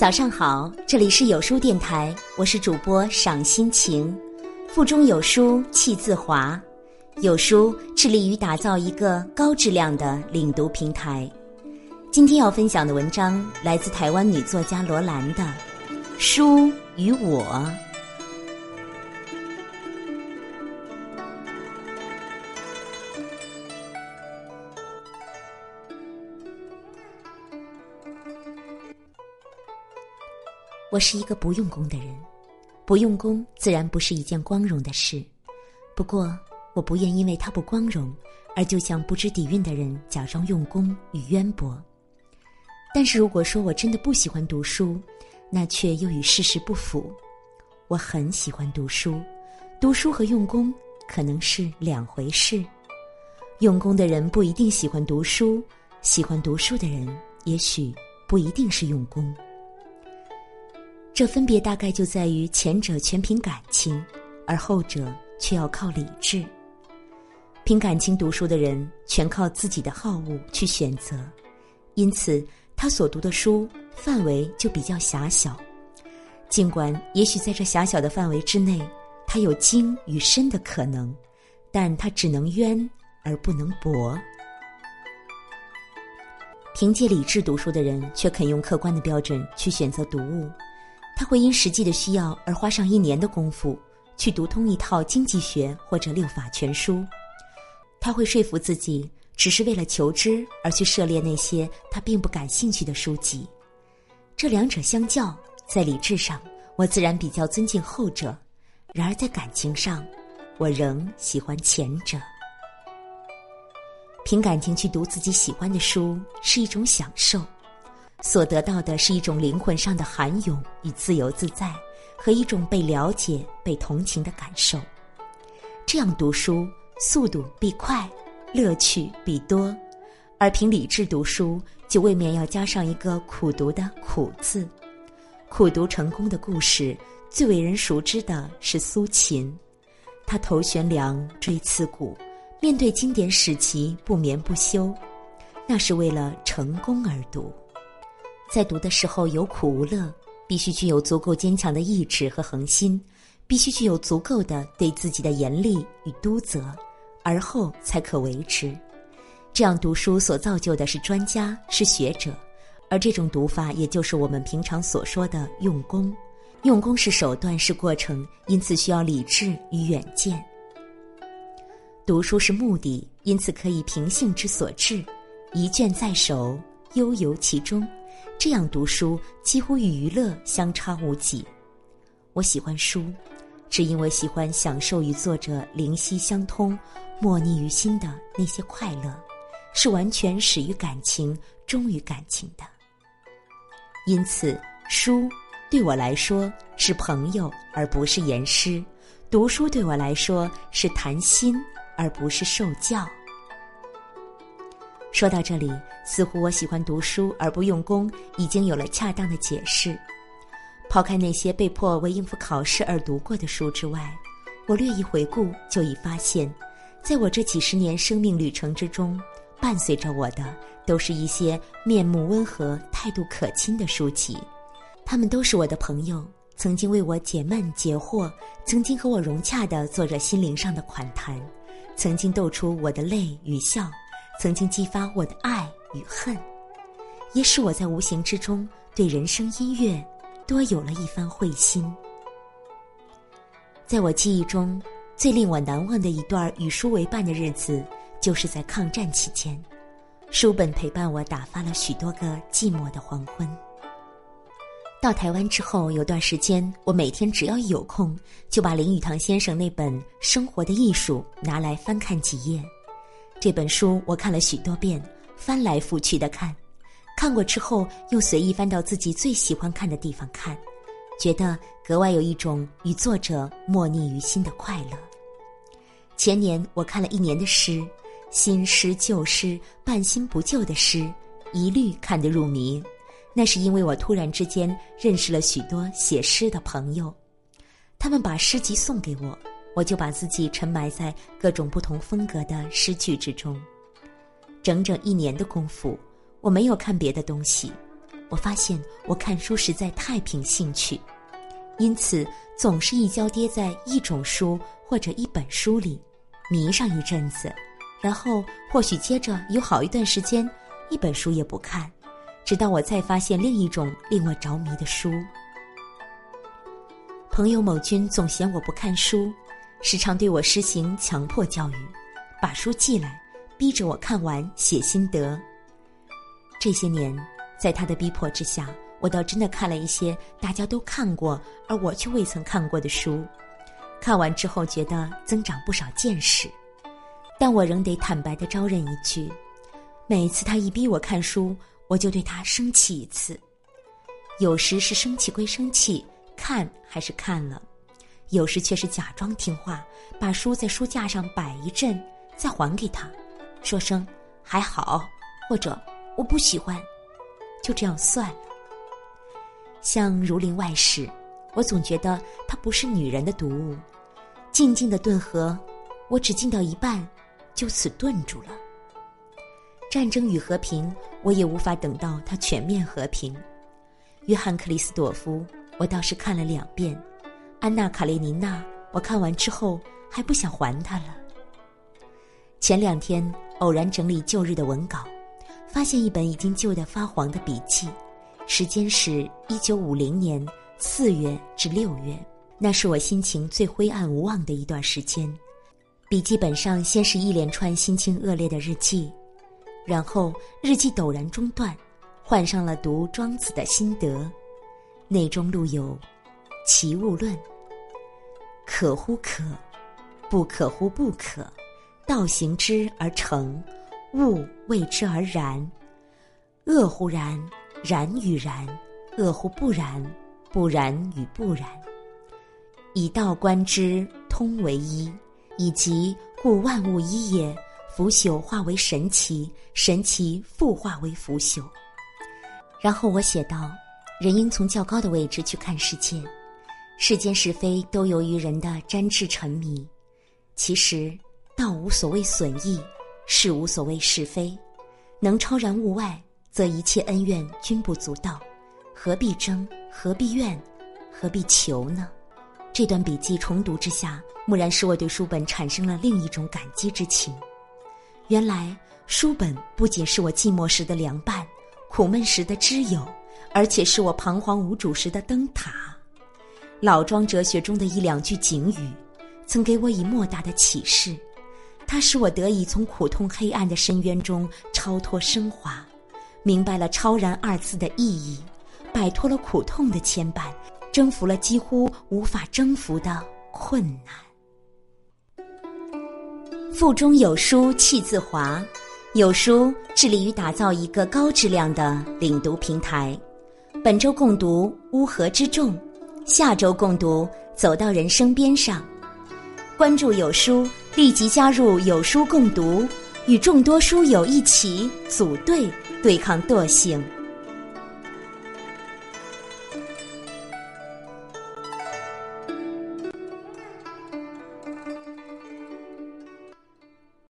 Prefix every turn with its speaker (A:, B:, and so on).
A: 早上好，这里是有书电台，我是主播赏心情，腹中有书气自华，有书致力于打造一个高质量的领读平台。今天要分享的文章来自台湾女作家罗兰的《书与我》。我是一个不用功的人，不用功自然不是一件光荣的事。不过，我不愿因为它不光荣，而就像不知底蕴的人假装用功与渊博。但是，如果说我真的不喜欢读书，那却又与事实不符。我很喜欢读书，读书和用功可能是两回事。用功的人不一定喜欢读书，喜欢读书的人也许不一定是用功。这分别大概就在于前者全凭感情，而后者却要靠理智。凭感情读书的人，全靠自己的好恶去选择，因此他所读的书范围就比较狭小。尽管也许在这狭小的范围之内，他有精与深的可能，但他只能渊而不能博。凭借理智读书的人，却肯用客观的标准去选择读物。他会因实际的需要而花上一年的功夫去读通一套经济学或者六法全书，他会说服自己只是为了求知而去涉猎那些他并不感兴趣的书籍。这两者相较，在理智上，我自然比较尊敬后者；然而在感情上，我仍喜欢前者。凭感情去读自己喜欢的书是一种享受。所得到的是一种灵魂上的涵涌与自由自在，和一种被了解、被同情的感受。这样读书，速度必快，乐趣必多；而凭理智读书，就未免要加上一个苦读的“苦”字。苦读成功的故事，最为人熟知的是苏秦，他头悬梁，锥刺股，面对经典史籍不眠不休，那是为了成功而读。在读的时候有苦无乐，必须具有足够坚强的意志和恒心，必须具有足够的对自己的严厉与督责，而后才可维持。这样读书所造就的是专家，是学者，而这种读法也就是我们平常所说的用功。用功是手段，是过程，因此需要理智与远见。读书是目的，因此可以凭性之所至，一卷在手，悠游其中。这样读书几乎与娱乐相差无几。我喜欢书，只因为喜欢享受与作者灵犀相通、默逆于心的那些快乐，是完全始于感情、忠于感情的。因此，书对我来说是朋友，而不是言师；读书对我来说是谈心，而不是受教。说到这里，似乎我喜欢读书而不用功，已经有了恰当的解释。抛开那些被迫为应付考试而读过的书之外，我略一回顾，就已发现，在我这几十年生命旅程之中，伴随着我的都是一些面目温和、态度可亲的书籍。他们都是我的朋友，曾经为我解闷解惑，曾经和我融洽地做着心灵上的款谈，曾经逗出我的泪与笑。曾经激发我的爱与恨，也使我在无形之中对人生音乐多有了一番会心。在我记忆中，最令我难忘的一段与书为伴的日子，就是在抗战期间，书本陪伴我打发了许多个寂寞的黄昏。到台湾之后，有段时间，我每天只要一有空，就把林语堂先生那本《生活的艺术》拿来翻看几页。这本书我看了许多遍，翻来覆去的看，看过之后又随意翻到自己最喜欢看的地方看，觉得格外有一种与作者默逆于心的快乐。前年我看了一年的诗，新诗旧诗，半新不旧的诗，一律看得入迷。那是因为我突然之间认识了许多写诗的朋友，他们把诗集送给我。我就把自己沉埋在各种不同风格的诗句之中，整整一年的功夫，我没有看别的东西，我发现我看书实在太凭兴趣，因此总是一跤跌在一种书或者一本书里，迷上一阵子，然后或许接着有好一段时间一本书也不看，直到我再发现另一种令我着迷的书。朋友某君总嫌我不看书，时常对我实行强迫教育，把书寄来，逼着我看完写心得。这些年。在他的逼迫之下，我倒真的看了一些大家都看过而我却未曾看过的书。看完之后，觉得增长不少见识。但我仍得坦白的招认一句：每次他一逼我看书，我就对他生气一次。有时是生气归生气，看还是看了；有时却是假装听话，把书在书架上摆一阵，再还给他，说声还好，或者我不喜欢。就这样算了。像《儒林外史》，我总觉得它不是女人的读物。静静的顿河，我只进到一半，就此顿住了。《战争与和平》，我也无法等到它全面和平。约翰·克里斯朵夫，我倒是看了两遍。《安娜·卡列尼娜》，我看完之后还不想还她了。前两天偶然整理旧日的文稿。发现一本已经旧得发黄的笔记，时间是一九五零年四月至六月，那是我心情最灰暗无望的一段时间。笔记本上先是一连串心情恶劣的日记，然后日记陡然中断，换上了读庄子的心得，内中录有：“其物论，可乎可，不可乎不可，道行之而成。”物为之而然，恶乎然，然与然；恶乎不然，不然与不然。以道观之，通为一，以及故万物一也。腐朽化为神奇，神奇复化为腐朽。然后我写道：人应从较高的位置去看世界，世间是非都由于人的沾炽沉迷。其实道无所谓损益。事无所谓是非，能超然物外，则一切恩怨均不足道，何必争？何必怨？何必求呢？这段笔记重读之下，蓦然使我对书本产生了另一种感激之情。原来书本不仅是我寂寞时的凉伴，苦闷时的知友，而且是我彷徨无主时的灯塔。老庄哲学中的一两句警语，曾给我以莫大的启示。它使我得以从苦痛黑暗的深渊中超脱升华，明白了“超然”二字的意义，摆脱了苦痛的牵绊，征服了几乎无法征服的困难。腹中有书气自华，有书致力于打造一个高质量的领读平台。本周共读《乌合之众》，下周共读《走到人生边上》。关注有书。立即加入有书共读，与众多书友一起组队对抗惰性。